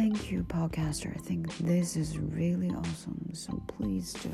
Thank you, podcaster. I think this is really awesome. So please do